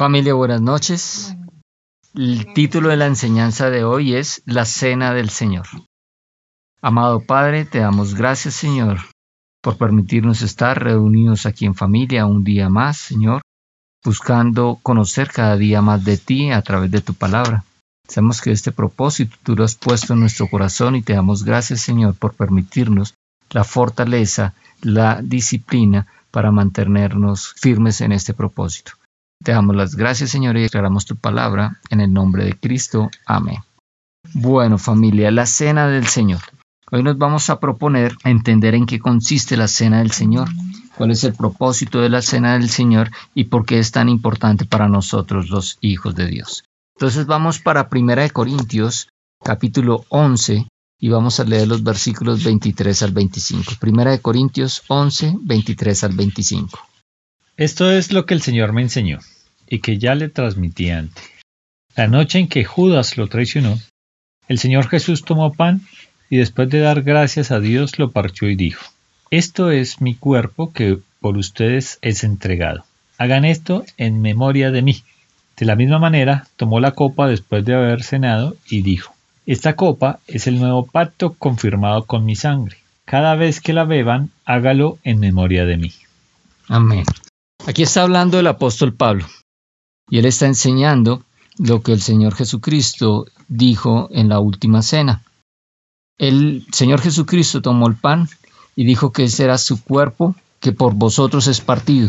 Familia, buenas noches. El título de la enseñanza de hoy es La Cena del Señor. Amado Padre, te damos gracias, Señor, por permitirnos estar reunidos aquí en familia un día más, Señor, buscando conocer cada día más de ti a través de tu palabra. Sabemos que este propósito tú lo has puesto en nuestro corazón y te damos gracias, Señor, por permitirnos la fortaleza, la disciplina para mantenernos firmes en este propósito. Te damos las gracias, Señor, y declaramos tu palabra en el nombre de Cristo. Amén. Bueno, familia, la cena del Señor. Hoy nos vamos a proponer entender en qué consiste la cena del Señor, cuál es el propósito de la cena del Señor y por qué es tan importante para nosotros los hijos de Dios. Entonces vamos para 1 Corintios capítulo 11 y vamos a leer los versículos 23 al 25. 1 Corintios 11, 23 al 25. Esto es lo que el Señor me enseñó y que ya le transmití antes. La noche en que Judas lo traicionó, el Señor Jesús tomó pan y después de dar gracias a Dios lo partió y dijo, Esto es mi cuerpo que por ustedes es entregado. Hagan esto en memoria de mí. De la misma manera, tomó la copa después de haber cenado y dijo, Esta copa es el nuevo pacto confirmado con mi sangre. Cada vez que la beban, hágalo en memoria de mí. Amén. Aquí está hablando el apóstol Pablo y él está enseñando lo que el Señor Jesucristo dijo en la última cena. El Señor Jesucristo tomó el pan y dijo que ese era su cuerpo que por vosotros es partido,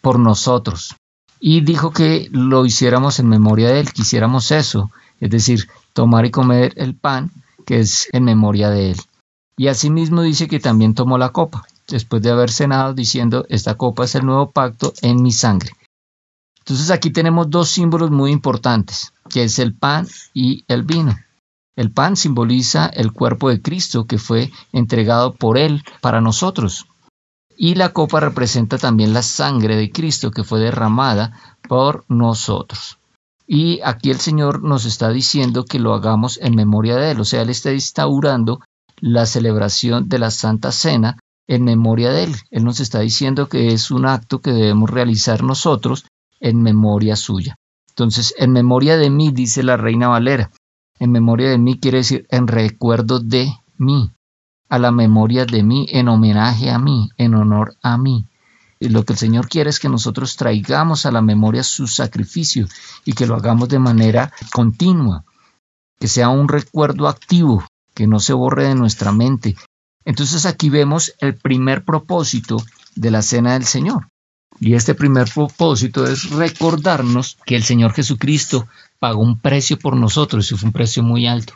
por nosotros y dijo que lo hiciéramos en memoria de él, quisiéramos eso, es decir, tomar y comer el pan, que es en memoria de él. Y asimismo dice que también tomó la copa, después de haber cenado, diciendo, esta copa es el nuevo pacto en mi sangre. Entonces aquí tenemos dos símbolos muy importantes, que es el pan y el vino. El pan simboliza el cuerpo de Cristo que fue entregado por Él para nosotros, y la copa representa también la sangre de Cristo que fue derramada por nosotros. Y aquí el Señor nos está diciendo que lo hagamos en memoria de Él, o sea, Él está instaurando la celebración de la Santa Cena en memoria de Él. Él nos está diciendo que es un acto que debemos realizar nosotros en memoria suya. Entonces, en memoria de mí, dice la Reina Valera. En memoria de mí quiere decir en recuerdo de mí a la memoria de mí, en homenaje a mí, en honor a mí. Y lo que el Señor quiere es que nosotros traigamos a la memoria su sacrificio y que lo hagamos de manera continua, que sea un recuerdo activo, que no se borre de nuestra mente. Entonces aquí vemos el primer propósito de la cena del Señor. Y este primer propósito es recordarnos que el Señor Jesucristo pagó un precio por nosotros y fue un precio muy alto.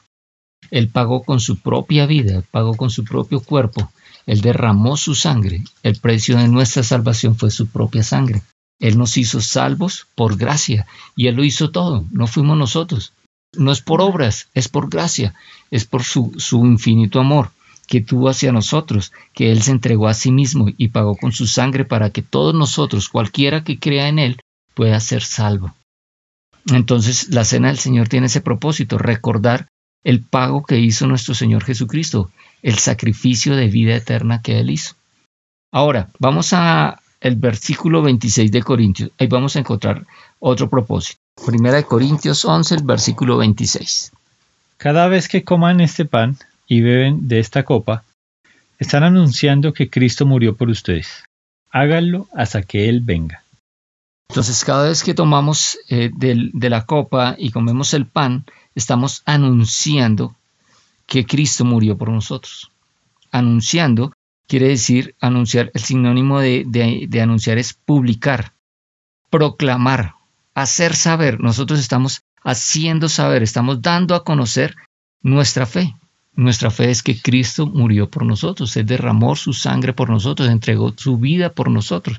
Él pagó con su propia vida, pagó con su propio cuerpo, Él derramó su sangre. El precio de nuestra salvación fue su propia sangre. Él nos hizo salvos por gracia y Él lo hizo todo, no fuimos nosotros. No es por obras, es por gracia, es por su, su infinito amor que tuvo hacia nosotros, que Él se entregó a sí mismo y pagó con su sangre para que todos nosotros, cualquiera que crea en Él, pueda ser salvo. Entonces la cena del Señor tiene ese propósito, recordar el pago que hizo nuestro Señor Jesucristo, el sacrificio de vida eterna que Él hizo. Ahora, vamos a el versículo 26 de Corintios. Ahí vamos a encontrar otro propósito. Primera de Corintios 11, el versículo 26. Cada vez que coman este pan y beben de esta copa, están anunciando que Cristo murió por ustedes. Háganlo hasta que Él venga. Entonces, cada vez que tomamos eh, de la copa y comemos el pan, estamos anunciando que Cristo murió por nosotros. Anunciando quiere decir anunciar, el sinónimo de, de, anunciar es publicar, proclamar, hacer saber. Nosotros estamos haciendo saber, estamos dando a conocer nuestra fe. Nuestra fe es que Cristo murió por nosotros, Él derramó su sangre por nosotros, entregó su vida por nosotros.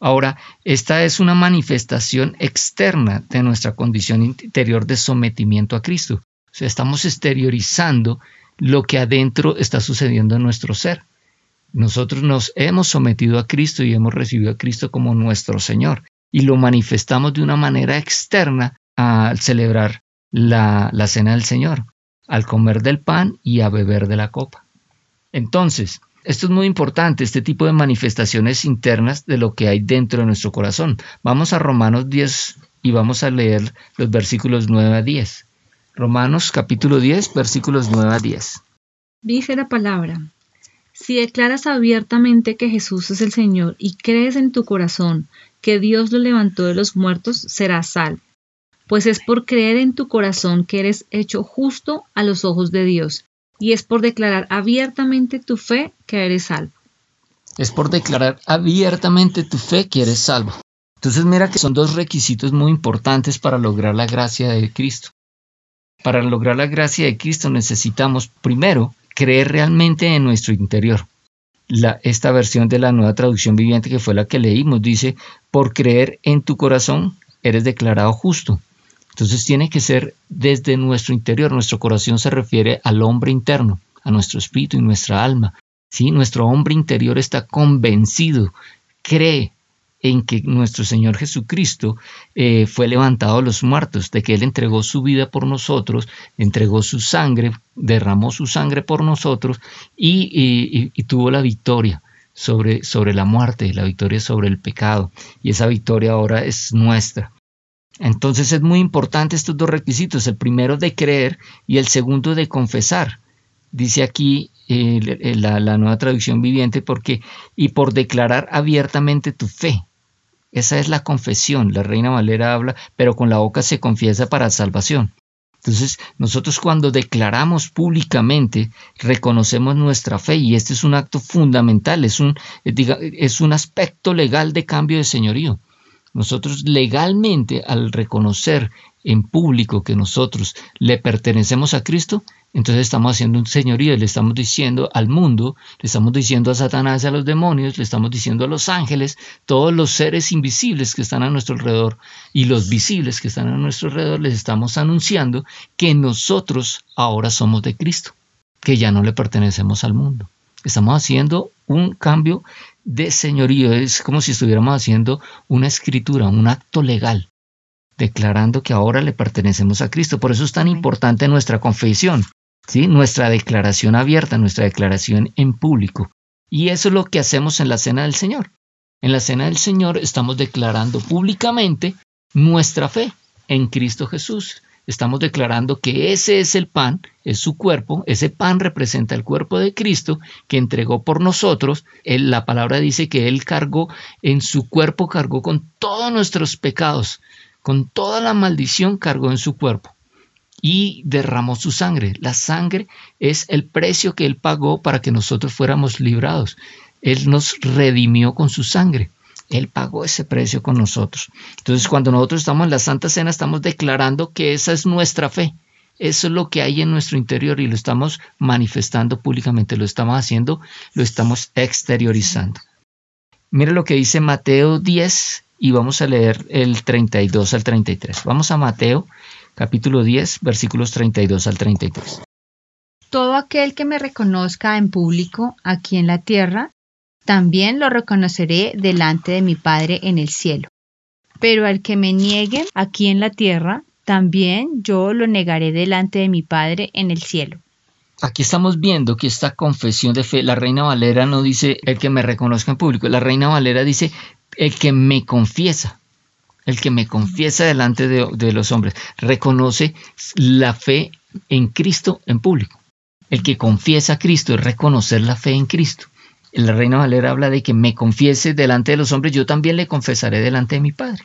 Ahora, esta es una manifestación externa de nuestra condición interior de sometimiento a Cristo. O sea, estamos exteriorizando lo que adentro está sucediendo en nuestro ser. Nosotros nos hemos sometido a Cristo y hemos recibido a Cristo como nuestro Señor. Y lo manifestamos de una manera externa al celebrar la, la cena del Señor, al comer del pan y a beber de la copa. Entonces, Esto es muy importante, este tipo de manifestaciones internas de lo que hay dentro de nuestro corazón. Vamos a Romanos 10 y vamos a leer los versículos 9 a 10. Romanos capítulo 10, versículos 9 a 10. Dice la palabra, si declaras abiertamente que Jesús es el Señor y crees en tu corazón que Dios lo levantó de los muertos, serás salvo. Pues es por creer en tu corazón que eres hecho justo a los ojos de Dios, y es por declarar abiertamente tu fe que eres salvo. Es por declarar abiertamente tu fe que eres salvo. Entonces mira que son dos requisitos muy importantes para lograr la gracia de Cristo. Para lograr la gracia de Cristo necesitamos primero creer realmente en nuestro interior. Esta versión de la nueva traducción viviente que fue la que leímos dice, por creer en tu corazón eres declarado justo. Entonces tiene que ser desde nuestro interior. Nuestro corazón se refiere al hombre interno, a nuestro espíritu y nuestra alma. ¿sí? Nuestro hombre interior está convencido, cree en que nuestro Señor Jesucristo eh, fue levantado a los muertos, de que Él entregó su vida por nosotros, entregó su sangre, derramó su sangre por nosotros y, y tuvo la victoria sobre, sobre la muerte, la victoria sobre el pecado. Y esa victoria ahora es nuestra. Entonces es muy importante estos dos requisitos, el primero de creer y el segundo de confesar. Dice aquí eh, la, la, nueva traducción viviente, porque y por declarar abiertamente tu fe. Esa es la confesión. La Reina Valera habla, pero con la boca se confiesa para salvación. Entonces, nosotros cuando declaramos públicamente, reconocemos nuestra fe y este es un acto fundamental, es un, es un aspecto legal de cambio de señorío. Nosotros legalmente, al reconocer en público que nosotros le pertenecemos a Cristo, entonces estamos haciendo un señorío, le estamos diciendo al mundo, le estamos diciendo a Satanás a los demonios, le estamos diciendo a los ángeles, todos los seres invisibles que están a nuestro alrededor y los visibles que están a nuestro alrededor, les estamos anunciando que nosotros ahora somos de Cristo, que ya no le pertenecemos al mundo. Estamos haciendo un cambio de señorío, es como si estuviéramos haciendo una escritura, un acto legal, declarando que ahora le pertenecemos a Cristo. Por eso es tan importante nuestra confesión, ¿sí? nuestra declaración abierta, nuestra declaración en público. Y eso es lo que hacemos en la Cena del Señor. En la Cena del Señor estamos declarando públicamente nuestra fe en Cristo Jesús. Estamos declarando que ese es el pan, es su cuerpo, ese pan representa el cuerpo de Cristo que entregó por nosotros. la palabra dice que Él cargó en su cuerpo, cargó con todos nuestros pecados, con toda la maldición cargó en su cuerpo y derramó su sangre. La sangre es el precio que Él pagó para que nosotros fuéramos librados. Él nos redimió con su sangre. Él pagó ese precio con nosotros. Entonces, cuando nosotros estamos en la Santa Cena, estamos declarando que esa es nuestra fe. Eso es lo que hay en nuestro interior y lo estamos manifestando públicamente, lo estamos haciendo, lo estamos exteriorizando. Mire lo que dice Mateo 10 y vamos a leer el 32 al 33. Vamos a Mateo capítulo 10 versículos 32 al 33. Todo aquel que me reconozca en público aquí en la tierra, también lo reconoceré delante de mi Padre en el cielo. Pero al que me niegue aquí en la tierra, también yo lo negaré delante de mi Padre en el cielo. Aquí estamos viendo que esta confesión de fe, la Reina Valera no dice el que me reconozca en público, la Reina Valera dice el que me confiesa, el que me confiesa delante de, de los hombres, reconoce la fe en Cristo en público. El que confiesa a Cristo es reconocer la fe en Cristo la Reina Valera habla de que me confiese delante de los hombres, yo también le confesaré delante de mi Padre.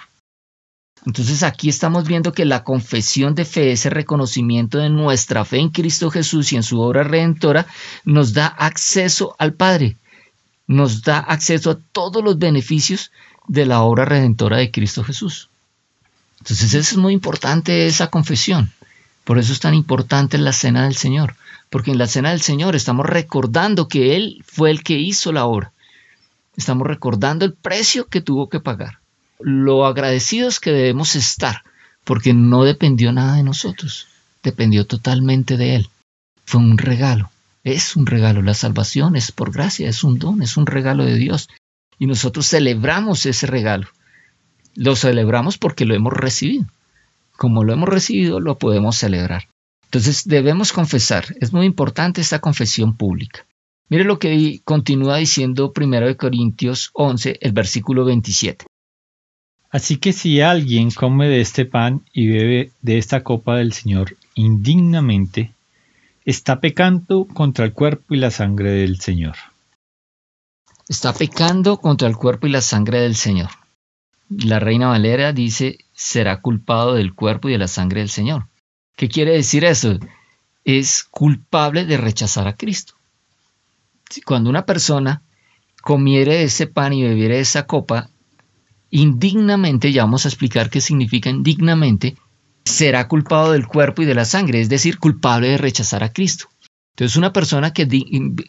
Entonces aquí estamos viendo que la confesión de fe, ese reconocimiento de nuestra fe en Cristo Jesús y en su obra redentora, nos da acceso al Padre, nos da acceso a todos los beneficios de la obra redentora de Cristo Jesús. Entonces es muy importante esa confesión. Por eso es tan importante la cena del Señor porque en la cena del Señor estamos recordando que Él fue el que hizo la obra. Estamos recordando el precio que tuvo que pagar, lo agradecidos que debemos estar, porque no dependió nada de nosotros, dependió totalmente de Él. Fue un regalo, es un regalo, la salvación es por gracia, es un don, es un regalo de Dios. Y nosotros celebramos ese regalo. Lo celebramos porque lo hemos recibido. Como lo hemos recibido, lo podemos celebrar. Entonces debemos confesar, es muy importante esta confesión pública. Mire lo que continúa diciendo 1 Corintios 11, el versículo 27. Así que si alguien come de este pan y bebe de esta copa del Señor indignamente, está pecando contra el cuerpo y la sangre del Señor. Está pecando contra el cuerpo y la sangre del Señor. La reina Valera dice, será culpado del cuerpo y de la sangre del Señor. ¿Qué quiere decir eso? Es culpable de rechazar a Cristo. Cuando una persona comiere ese pan y bebiere esa copa, indignamente, ya vamos a explicar qué significa indignamente, será culpado del cuerpo y de la sangre, es decir, culpable de rechazar a Cristo. Entonces, una persona que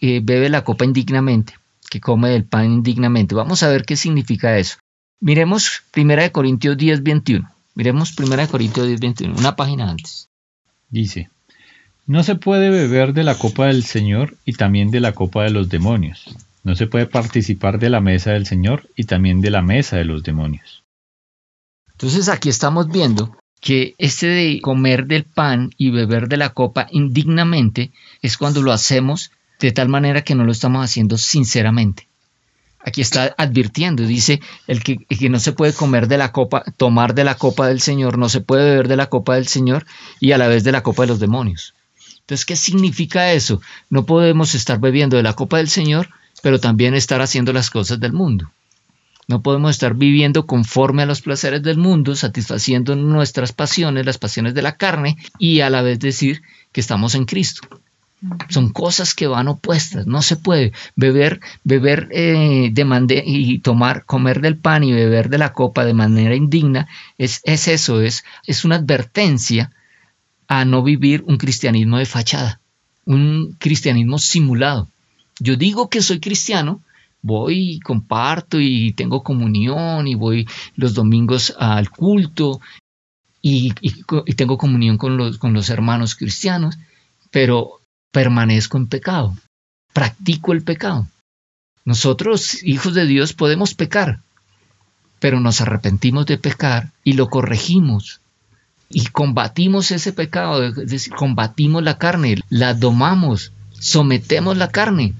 eh, bebe la copa indignamente, que come el pan indignamente, vamos a ver qué significa eso. Miremos 1 Corintios 10, 21. Miremos 1 Corintios 10, 21, una página antes. Dice, no se puede beber de la copa del Señor y también de la copa de los demonios. No se puede participar de la mesa del Señor y también de la mesa de los demonios. Entonces aquí estamos viendo que este de comer del pan y beber de la copa indignamente es cuando lo hacemos de tal manera que no lo estamos haciendo sinceramente. Aquí está advirtiendo, dice el que, que, no se puede comer de la copa, tomar de la copa del Señor, no se puede beber de la copa del Señor y a la vez de la copa de los demonios. Entonces, ¿qué significa eso? No podemos estar bebiendo de la copa del Señor pero también estar haciendo las cosas del mundo. No podemos estar viviendo conforme a los placeres del mundo, satisfaciendo nuestras pasiones, las pasiones de la carne, y a la vez decir que estamos en Cristo. Son cosas que van opuestas. No se puede beber, beber eh, de y tomar, comer del pan y beber de la copa de manera indigna. Es, es eso, es, es una advertencia a no vivir un cristianismo de fachada, un cristianismo simulado. Yo digo que soy cristiano, voy y comparto y tengo comunión y voy los domingos al culto y, tengo comunión con los, con los hermanos cristianos, pero permanezco en pecado, practico el pecado. Nosotros, hijos de Dios, podemos pecar, pero nos arrepentimos de pecar y lo corregimos y combatimos ese pecado, es decir, combatimos la carne, la domamos, sometemos la carne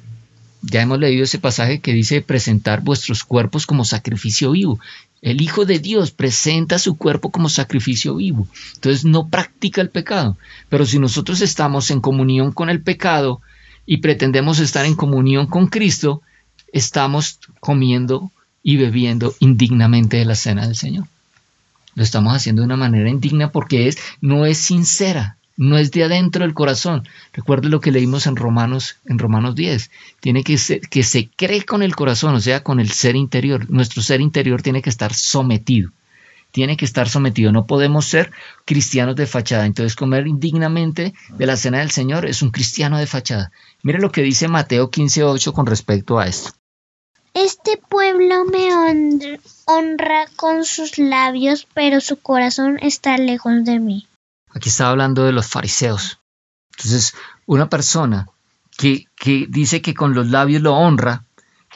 ya hemos leído ese pasaje que dice presentar vuestros cuerpos como sacrificio vivo. El Hijo de Dios presenta su cuerpo como sacrificio vivo. Entonces no practica el pecado. Pero si nosotros estamos en comunión con el pecado y pretendemos estar en comunión con Cristo, estamos comiendo y bebiendo indignamente de la cena del Señor. Lo estamos haciendo de una manera indigna porque es, no es sincera, no es de adentro del corazón. Recuerde lo que leímos en Romanos, en Romanos 10. Tiene que ser que se cree con el corazón, o sea, con el ser interior. Nuestro ser interior tiene que estar sometido. Tiene que estar sometido. No podemos ser cristianos de fachada. Entonces, comer indignamente de la cena del Señor es un cristiano de fachada. Mire lo que dice Mateo 15:8 con respecto a esto. Este pueblo me honra con sus labios, pero su corazón está lejos de mí. Aquí está hablando de los fariseos. Entonces, una persona que, que dice que con los labios lo honra,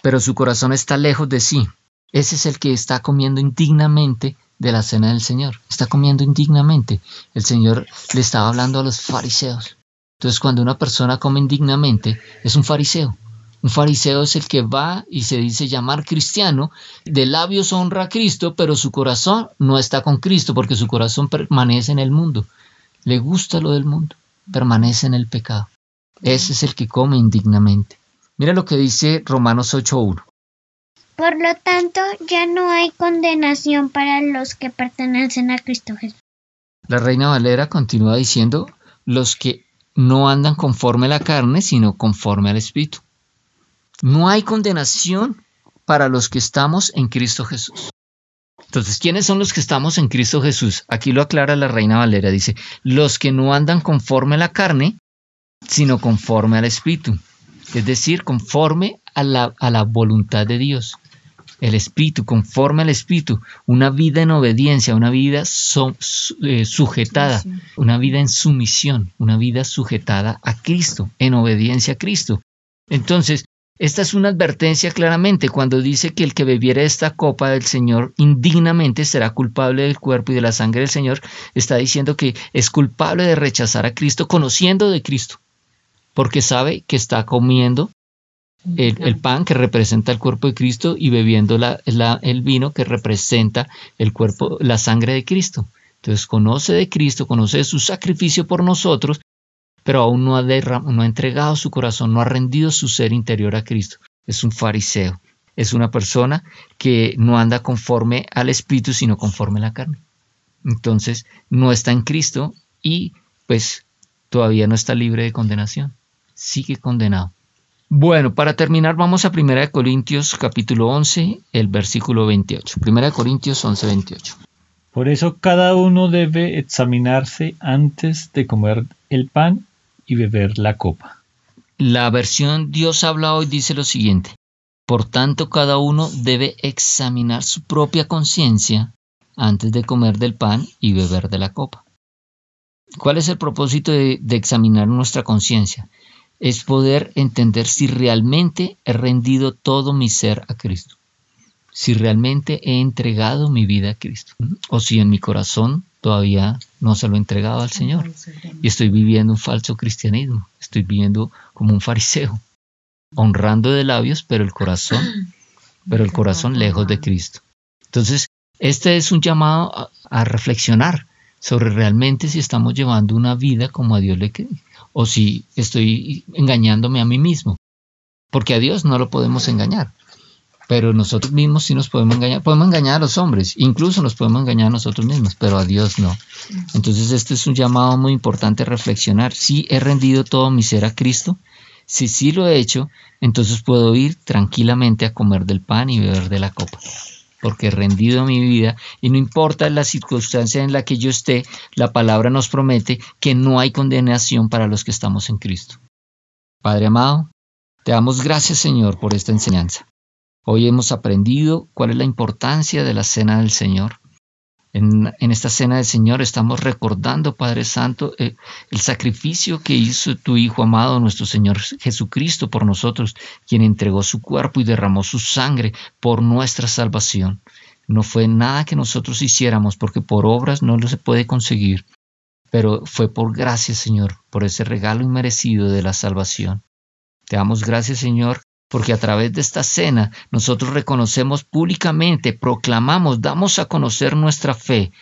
pero su corazón está lejos de sí, ese es el que está comiendo indignamente de la cena del Señor. Está comiendo indignamente. El Señor le estaba hablando a los fariseos. Entonces, cuando una persona come indignamente, es un fariseo. Un fariseo es el que va y se dice llamar cristiano, de labios honra a Cristo, pero su corazón no está con Cristo porque su corazón permanece en el mundo le gusta lo del mundo, permanece en el pecado. Ese es el que come indignamente. Mira lo que dice Romanos 8.1. Por lo tanto, ya no hay condenación para los que pertenecen a Cristo Jesús. La reina Valera continúa diciendo, los que no andan conforme a la carne, sino conforme al Espíritu. No hay condenación para los que estamos en Cristo Jesús. Entonces, ¿quiénes son los que estamos en Cristo Jesús? Aquí lo aclara la Reina Valera, dice, los que no andan conforme a la carne, sino conforme al Espíritu, es decir, conforme a la, a la voluntad de Dios. El Espíritu, conforme al Espíritu, una vida en obediencia, una vida eh, sujetada, una vida en sumisión, una vida sujetada a Cristo, en obediencia a Cristo. Entonces, esta es una advertencia claramente cuando dice que el que bebiere esta copa del Señor indignamente será culpable del cuerpo y de la sangre del Señor. Está diciendo que es culpable de rechazar a Cristo conociendo de Cristo, porque sabe que está comiendo el, pan que representa el cuerpo de Cristo y bebiendo el vino que representa el cuerpo, la sangre de Cristo. Entonces conoce de Cristo, conoce su sacrificio por nosotros, pero aún no ha, no ha entregado su corazón, no ha rendido su ser interior a Cristo. Es un fariseo, es una persona que no anda conforme al Espíritu, sino conforme a la carne. Entonces no está en Cristo y pues todavía no está libre de condenación, sigue condenado. Bueno, para terminar vamos a 1 Corintios capítulo 11, el versículo 28. 1 Corintios 11, 28. Por eso cada uno debe examinarse antes de comer el pan y beber la copa. La versión Dios habla hoy dice lo siguiente. Por tanto, cada uno debe examinar su propia conciencia antes de comer del pan y beber de la copa. ¿Cuál es el propósito de, de examinar nuestra conciencia? es poder entender si realmente he rendido todo mi ser a Cristo, si realmente he entregado mi vida a Cristo, o si en mi corazón todavía no se lo he entregado al Señor y estoy viviendo un falso cristianismo, estoy viviendo como un fariseo, honrando de labios, pero el corazón, pero el corazón lejos de Cristo. Entonces, este es un llamado a, a reflexionar sobre realmente si estamos llevando una vida como a Dios le, o si estoy engañándome a mí mismo. Porque a Dios no lo podemos engañar. Pero nosotros mismos sí nos podemos engañar. Podemos engañar a los hombres, incluso nos podemos engañar a nosotros mismos, pero a Dios no. Entonces este es un llamado muy importante a reflexionar. Si he rendido todo mi ser a Cristo, si sí lo he hecho, entonces puedo ir tranquilamente a comer del pan y beber de la copa porque he rendido mi vida y no importa la circunstancia en la que yo esté, la palabra nos promete que no hay condenación para los que estamos en Cristo. Padre amado, te damos gracias Señor por esta enseñanza. Hoy hemos aprendido cuál es la importancia de la cena del Señor. En, esta cena del Señor estamos recordando, Padre Santo, eh, el sacrificio que hizo tu Hijo amado, nuestro Señor Jesucristo, por nosotros, quien entregó su cuerpo y derramó su sangre por nuestra salvación. No fue nada que nosotros hiciéramos, porque por obras no lo se puede conseguir, pero fue por gracia, Señor, por ese regalo inmerecido de la salvación. Te damos gracias, Señor, porque a través de esta cena nosotros reconocemos públicamente, proclamamos, damos a conocer nuestra fe,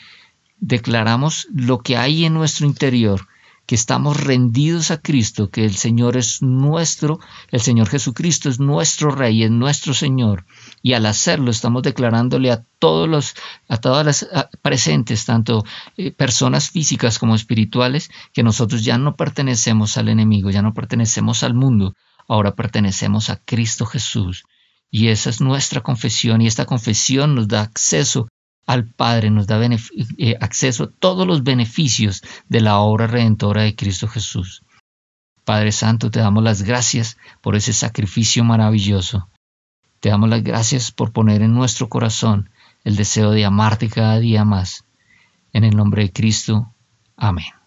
declaramos lo que hay en nuestro interior, que estamos rendidos a Cristo, que el Señor es nuestro, el Señor Jesucristo es nuestro Rey, es nuestro Señor. Y al hacerlo estamos declarándole a todos los, a todas las presentes, tanto eh, personas físicas como espirituales, que nosotros ya no pertenecemos al enemigo, ya no pertenecemos al mundo, ahora pertenecemos a Cristo Jesús. Y esa es nuestra confesión y esta confesión nos da acceso al Padre, nos da eh, acceso a todos los beneficios de la obra redentora de Cristo Jesús. Padre Santo, te damos las gracias por ese sacrificio maravilloso. Te damos las gracias por poner en nuestro corazón el deseo de amarte cada día más. En el nombre de Cristo. Amén.